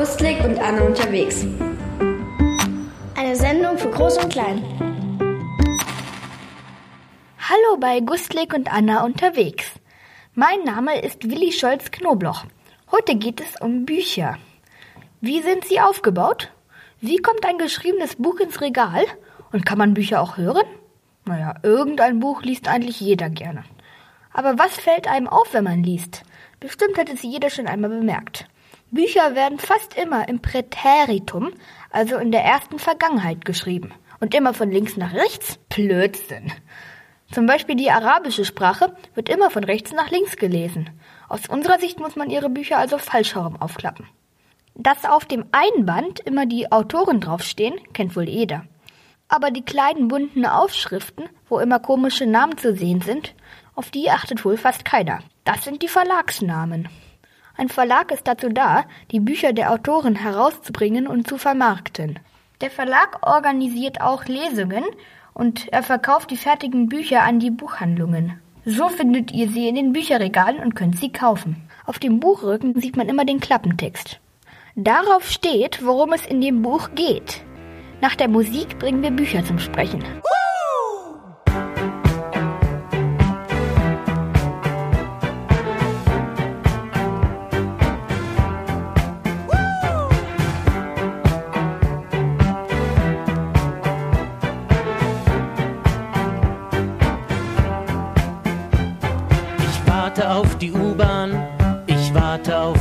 Gustlik und Anne unterwegs. Eine Sendung für Groß und Klein. Hallo bei Gustlik und Anna unterwegs. Mein Name ist Willi Scholz Knobloch. Heute geht es um Bücher. Wie sind sie aufgebaut? Wie kommt ein geschriebenes Buch ins Regal? Und kann man Bücher auch hören? Naja, irgendein Buch liest eigentlich jeder gerne. Aber was fällt einem auf, wenn man liest? Bestimmt hat es jeder schon einmal bemerkt. Bücher werden fast immer im Präteritum, also in der ersten Vergangenheit geschrieben. Und immer von links nach rechts? Blödsinn. Zum Beispiel die arabische Sprache wird immer von rechts nach links gelesen. Aus unserer Sicht muss man ihre Bücher also falsch herum aufklappen. Dass auf dem Einband immer die Autoren draufstehen, kennt wohl jeder. Aber die kleinen bunten Aufschriften, wo immer komische Namen zu sehen sind, auf die achtet wohl fast keiner. Das sind die Verlagsnamen. Ein Verlag ist dazu da, die Bücher der Autoren herauszubringen und zu vermarkten. Der Verlag organisiert auch Lesungen und er verkauft die fertigen Bücher an die Buchhandlungen. So findet ihr sie in den Bücherregalen und könnt sie kaufen. Auf dem Buchrücken sieht man immer den Klappentext. Darauf steht, worum es in dem Buch geht. Nach der Musik bringen wir Bücher zum Sprechen.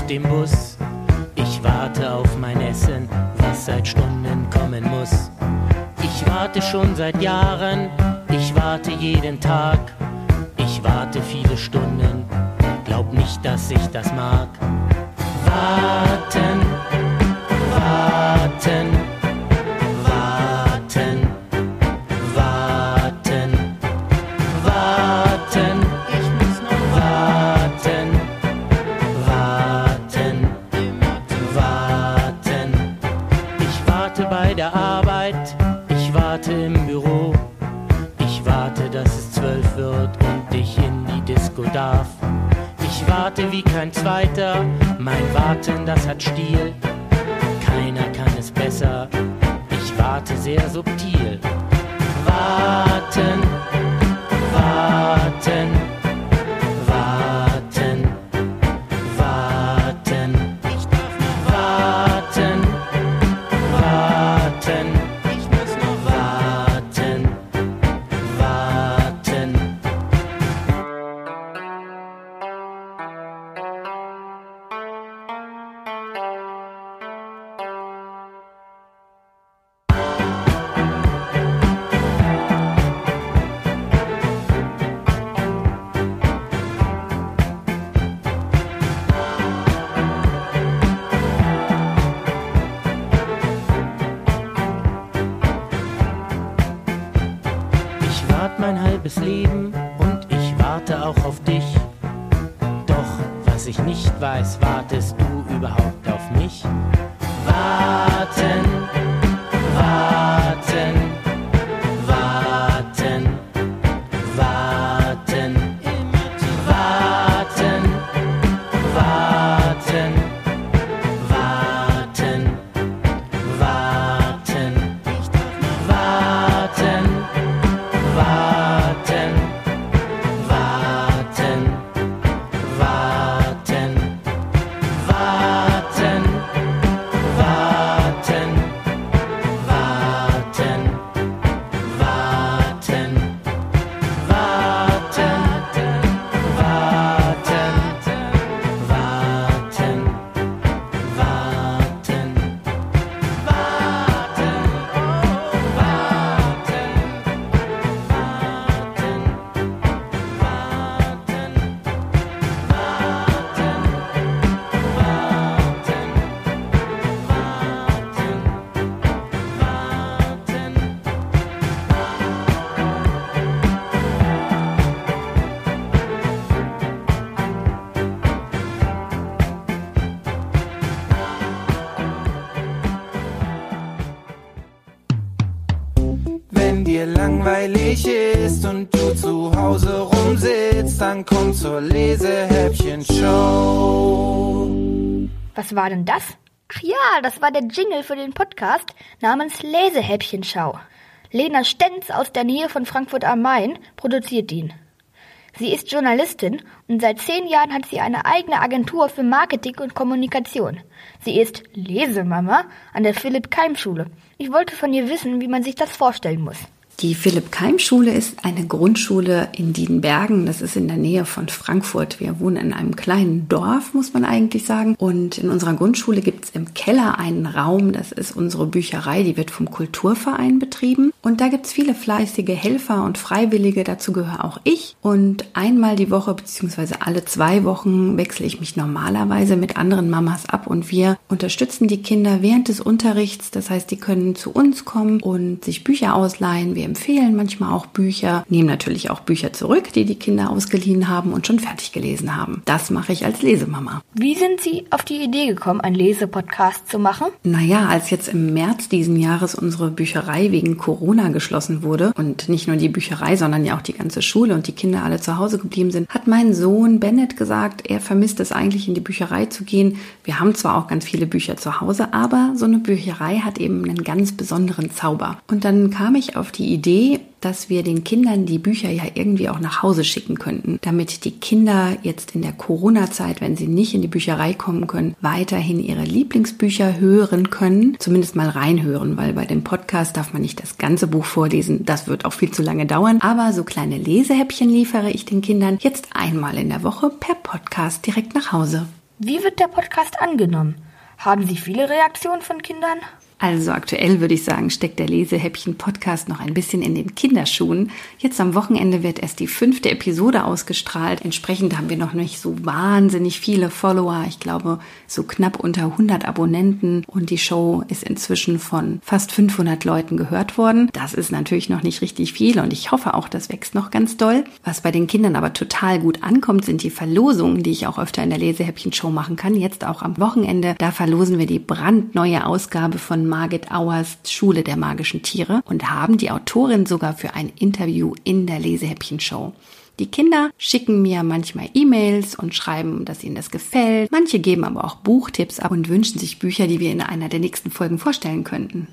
Den Bus, ich warte auf mein Essen, was seit Stunden kommen muss. Ich warte schon seit Jahren, ich warte jeden Tag, ich warte viele Stunden, glaub nicht, dass ich das mag. Warten, warten. Langweilig ist und du zu Hause rumsitzt, dann komm zur Lesehäppchen-Show. Was war denn das? Ach ja, das war der Jingle für den Podcast namens Lesehäppchenschau. Lena Stenz aus der Nähe von Frankfurt am Main produziert ihn. Sie ist Journalistin und seit zehn Jahren hat sie eine eigene Agentur für Marketing und Kommunikation. Sie ist Lesemama an der Philipp Keim Schule. Ich wollte von ihr wissen, wie man sich das vorstellen muss. Die Philipp-Keim-Schule ist eine Grundschule in Dienbergen. Das ist in der Nähe von Frankfurt. Wir wohnen in einem kleinen Dorf, muss man eigentlich sagen. Und in unserer Grundschule gibt es im Keller einen Raum. Das ist unsere Bücherei. Die wird vom Kulturverein betrieben. Und da gibt es viele fleißige Helfer und Freiwillige. Dazu gehöre auch ich. Und einmal die Woche beziehungsweise alle zwei Wochen wechsle ich mich normalerweise mit anderen Mamas ab. Und wir unterstützen die Kinder während des Unterrichts. Das heißt, die können zu uns kommen und sich Bücher ausleihen. Wir empfehlen manchmal auch Bücher, nehmen natürlich auch Bücher zurück, die die Kinder ausgeliehen haben und schon fertig gelesen haben. Das mache ich als Lesemama. Wie sind Sie auf die Idee gekommen, einen Lesepodcast zu machen? Naja, als jetzt im März diesen Jahres unsere Bücherei wegen Corona geschlossen wurde und nicht nur die Bücherei, sondern ja auch die ganze Schule und die Kinder alle zu Hause geblieben sind, hat mein Sohn Bennett gesagt, er vermisst es eigentlich in die Bücherei zu gehen. Wir haben zwar auch ganz viele Bücher zu Hause, aber so eine Bücherei hat eben einen ganz besonderen Zauber. Und dann kam ich auf die Idee, Idee, dass wir den Kindern die Bücher ja irgendwie auch nach Hause schicken könnten, damit die Kinder jetzt in der Corona-Zeit, wenn sie nicht in die Bücherei kommen können, weiterhin ihre Lieblingsbücher hören können, zumindest mal reinhören, weil bei dem Podcast darf man nicht das ganze Buch vorlesen, das wird auch viel zu lange dauern, aber so kleine Lesehäppchen liefere ich den Kindern jetzt einmal in der Woche per Podcast direkt nach Hause. Wie wird der Podcast angenommen? Haben Sie viele Reaktionen von Kindern? Also aktuell würde ich sagen, steckt der Lesehäppchen-Podcast noch ein bisschen in den Kinderschuhen. Jetzt am Wochenende wird erst die fünfte Episode ausgestrahlt. Entsprechend haben wir noch nicht so wahnsinnig viele Follower. Ich glaube, so knapp unter 100 Abonnenten. Und die Show ist inzwischen von fast 500 Leuten gehört worden. Das ist natürlich noch nicht richtig viel und ich hoffe auch, das wächst noch ganz doll. Was bei den Kindern aber total gut ankommt, sind die Verlosungen, die ich auch öfter in der Lesehäppchen-Show machen kann. Jetzt auch am Wochenende. Da verlosen wir die brandneue Ausgabe von Margit Auers Schule der magischen Tiere und haben die Autorin sogar für ein Interview in der Lesehäppchen-Show. Die Kinder schicken mir manchmal E-Mails und schreiben, dass ihnen das gefällt. Manche geben aber auch Buchtipps ab und wünschen sich Bücher, die wir in einer der nächsten Folgen vorstellen könnten.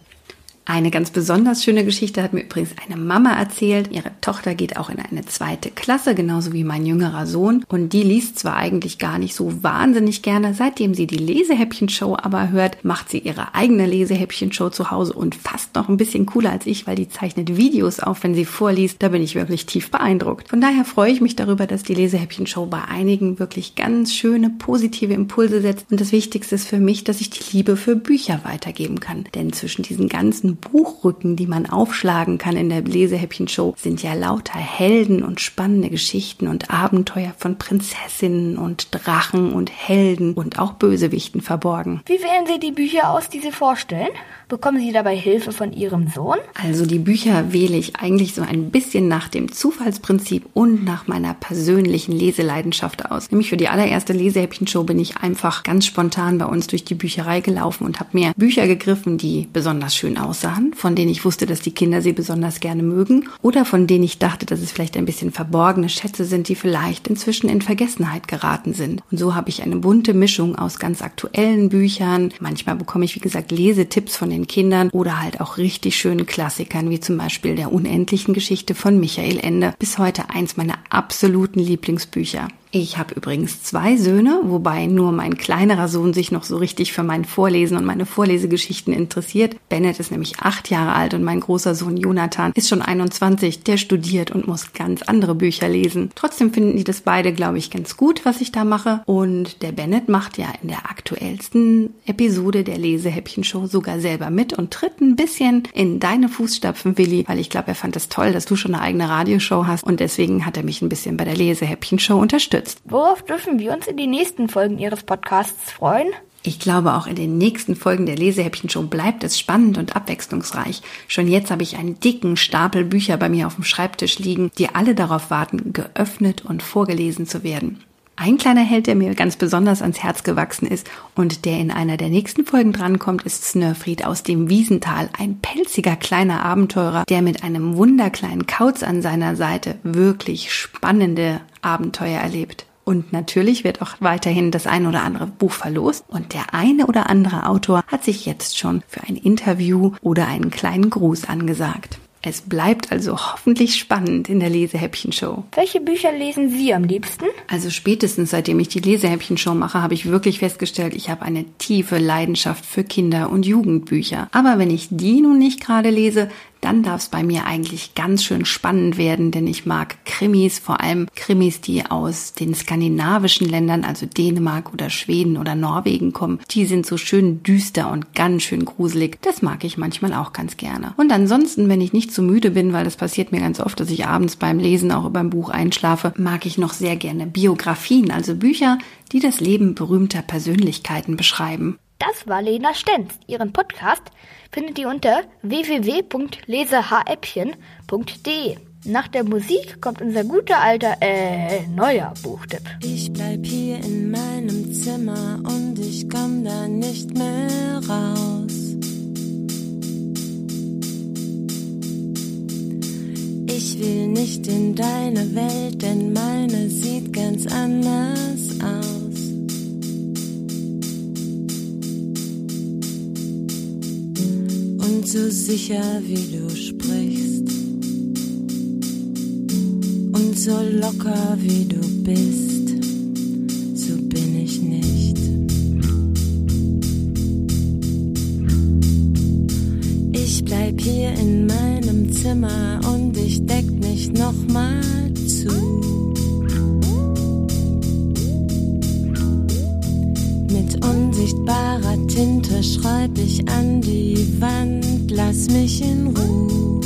Eine ganz besonders schöne Geschichte hat mir übrigens eine Mama erzählt. Ihre Tochter geht auch in eine zweite Klasse, genauso wie mein jüngerer Sohn. Und die liest zwar eigentlich gar nicht so wahnsinnig gerne. Seitdem sie die Lesehäppchen-Show aber hört, macht sie ihre eigene Lesehäppchen-Show zu Hause und fast noch ein bisschen cooler als ich, weil die zeichnet Videos auf, wenn sie vorliest. Da bin ich wirklich tief beeindruckt. Von daher freue ich mich darüber, dass die Lesehäppchen-Show bei einigen wirklich ganz schöne, positive Impulse setzt. Und das Wichtigste ist für mich, dass ich die Liebe für Bücher weitergeben kann. Denn zwischen diesen ganzen Buchrücken, die man aufschlagen kann in der Lesehäppchen-Show, sind ja lauter Helden und spannende Geschichten und Abenteuer von Prinzessinnen und Drachen und Helden und auch Bösewichten verborgen. Wie wählen Sie die Bücher aus, die Sie vorstellen? Bekommen Sie dabei Hilfe von Ihrem Sohn? Also die Bücher wähle ich eigentlich so ein bisschen nach dem Zufallsprinzip und nach meiner persönlichen Leseleidenschaft aus. Nämlich für die allererste Lesehäppchen-Show bin ich einfach ganz spontan bei uns durch die Bücherei gelaufen und habe mir Bücher gegriffen, die besonders schön aussahen, von denen ich wusste, dass die Kinder sie besonders gerne mögen oder von denen ich dachte, dass es vielleicht ein bisschen verborgene Schätze sind, die vielleicht inzwischen in Vergessenheit geraten sind. Und so habe ich eine bunte Mischung aus ganz aktuellen Büchern. Manchmal bekomme ich, wie gesagt, Lesetipps von den den Kindern oder halt auch richtig schönen Klassikern wie zum Beispiel der unendlichen Geschichte von Michael Ende. Bis heute eins meiner absoluten Lieblingsbücher. Ich habe übrigens zwei Söhne, wobei nur mein kleinerer Sohn sich noch so richtig für mein Vorlesen und meine Vorlesegeschichten interessiert. Bennett ist nämlich acht Jahre alt und mein großer Sohn Jonathan ist schon 21, der studiert und muss ganz andere Bücher lesen. Trotzdem finden die das beide, glaube ich, ganz gut, was ich da mache. Und der Bennett macht ja in der aktuellsten Episode der Lesehäppchen-Show sogar selber mit und tritt ein bisschen in deine Fußstapfen, Willi, weil ich glaube, er fand es toll, dass du schon eine eigene Radioshow hast und deswegen hat er mich ein bisschen bei der Lesehäppchen-Show unterstützt unterstützt. Worauf dürfen wir uns in den nächsten Folgen Ihres Podcasts freuen? Ich glaube, auch in den nächsten Folgen der Lesehäppchen schon bleibt es spannend und abwechslungsreich. Schon jetzt habe ich einen dicken Stapel Bücher bei mir auf dem Schreibtisch liegen, die alle darauf warten, geöffnet und vorgelesen zu werden. Ein kleiner Held, der mir ganz besonders ans Herz gewachsen ist und der in einer der nächsten Folgen drankommt, ist Snurfried aus dem Wiesental, ein pelziger kleiner Abenteurer, der mit einem wunderkleinen Kauz an seiner Seite wirklich spannende Abenteuer erlebt. Und natürlich wird auch weiterhin das ein oder andere Buch verlost. Und der eine oder andere Autor hat sich jetzt schon für ein Interview oder einen kleinen Gruß angesagt. Es bleibt also hoffentlich spannend in der Lesehäppchen-Show. Welche Bücher lesen Sie am liebsten? Also spätestens seitdem ich die Lesehäppchen-Show mache, habe ich wirklich festgestellt, ich habe eine tiefe Leidenschaft für Kinder- und Jugendbücher. Aber wenn ich die nun nicht gerade lese, dann darf es bei mir eigentlich ganz schön spannend werden, denn ich mag Krimis, vor allem Krimis, die aus den skandinavischen Ländern, also Dänemark oder Schweden oder Norwegen kommen. Die sind so schön düster und ganz schön gruselig. Das mag ich manchmal auch ganz gerne. Und ansonsten, wenn ich nicht zu müde bin, weil das passiert mir ganz oft, dass ich abends beim Lesen auch über ein Buch einschlafe, mag ich noch sehr gerne Biografien, also Bücher, die das Leben berühmter Persönlichkeiten beschreiben. Das war Lena Stenz. Ihren Podcast findet ihr unter www.lesehäppchen.de. Nach der Musik kommt unser guter alter, äh, neuer Buchtipp. Ich bleib hier in meinem Zimmer und ich komm da nicht mehr raus. Ich will nicht in deine Welt, denn meine sieht ganz anders aus. So sicher wie du sprichst und so locker wie du bist, so bin ich nicht. Ich bleib hier in meinem Zimmer und ich deck mich nochmal Tinte schreib ich an die Wand, lass mich in Ruhe.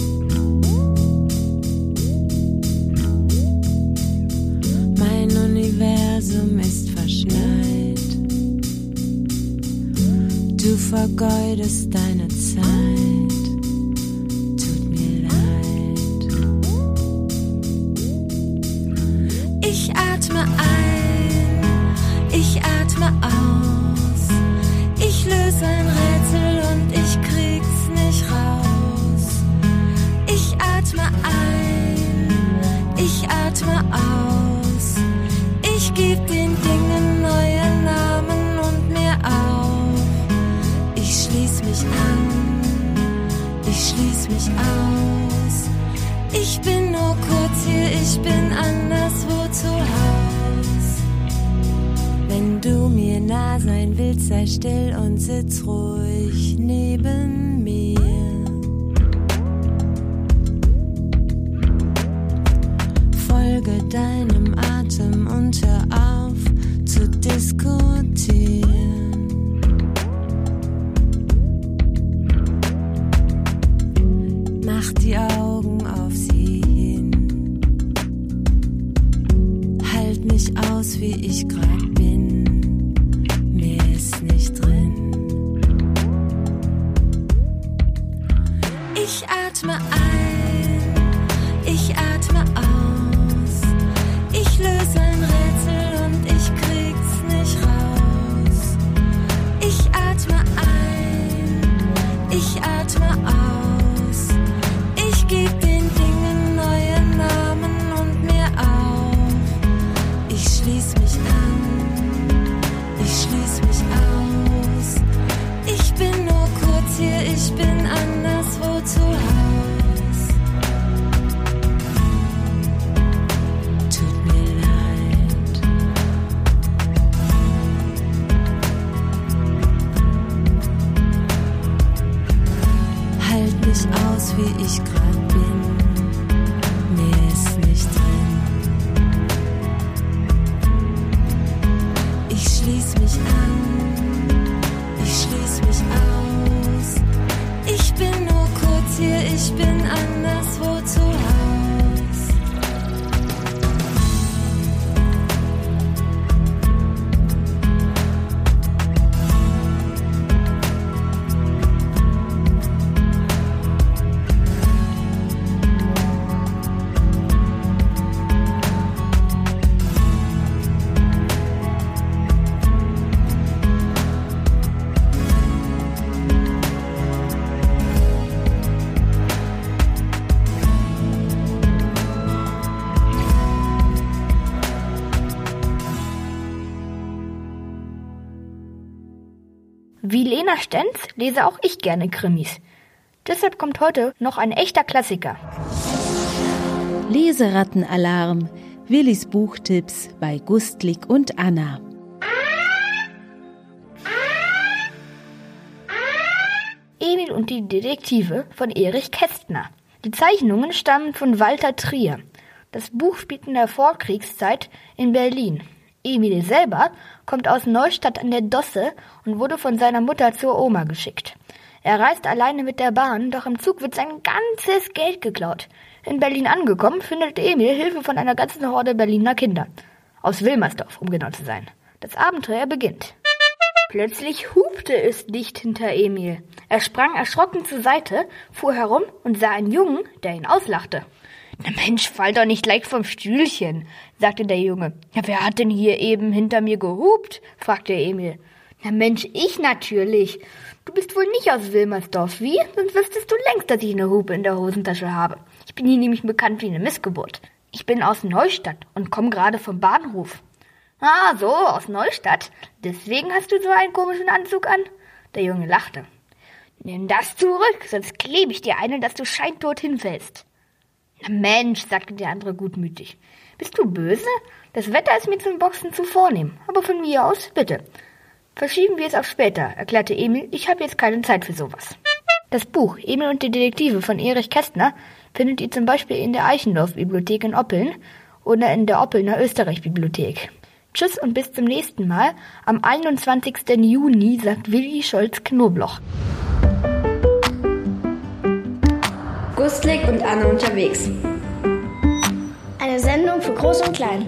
Mein Universum ist verschneit. Du vergeudest deine Zeit. Tut mir leid. Ich atme ein, ich atme aus. Wenn du mir nah sein willst, sei still und sitz ruhig neben mir. Folge deinem Atem und hör auf zu diskutieren. Mach die Augen auf sie Mich aus, wie ich grad bin. Wie Lena Stenz lese auch ich gerne Krimis. Deshalb kommt heute noch ein echter Klassiker. Leserattenalarm. Willis Buchtipps bei Gustlik und Anna. Emil und die Detektive von Erich Kästner. Die Zeichnungen stammen von Walter Trier. Das Buch spielt in der Vorkriegszeit in Berlin. Emil selber kommt aus Neustadt an der Dosse und wurde von seiner Mutter zur Oma geschickt. Er reist alleine mit der Bahn, doch im Zug wird sein ganzes Geld geklaut. In Berlin angekommen, findet Emil Hilfe von einer ganzen Horde Berliner Kinder. Aus Wilmersdorf, um genau zu sein. Das Abenteuer beginnt. Plötzlich hupte es dicht hinter Emil. Er sprang erschrocken zur Seite, fuhr herum und sah einen Jungen, der ihn auslachte. Mensch, fall doch nicht gleich vom Stühlchen, sagte der Junge. Ja, wer hat denn hier eben hinter mir gehupt? fragte Emil. Na Mensch, ich natürlich. Du bist wohl nicht aus Wilmersdorf, wie? Sonst wüsstest du längst, dass ich eine Hupe in der Hosentasche habe. Ich bin hier nämlich bekannt wie eine Missgeburt. Ich bin aus Neustadt und komme gerade vom Bahnhof. Ah, so, aus Neustadt. Deswegen hast du so einen komischen Anzug an? Der Junge lachte. Nimm das zurück, sonst klebe ich dir einen, dass du scheintot hinfällst. Mensch, sagte der andere gutmütig. Bist du böse? Das Wetter ist mir zum Boxen zu vornehm. Aber von mir aus, bitte. Verschieben wir es auf später, erklärte Emil. Ich habe jetzt keine Zeit für sowas. Das Buch Emil und die Detektive von Erich Kästner findet ihr zum Beispiel in der Eichendorff-Bibliothek in Oppeln oder in der Oppelner Österreich-Bibliothek. Tschüss und bis zum nächsten Mal. Am 21. Juni sagt Willi Scholz Knobloch. Gustlik und Anne unterwegs. Eine Sendung für Groß und Klein.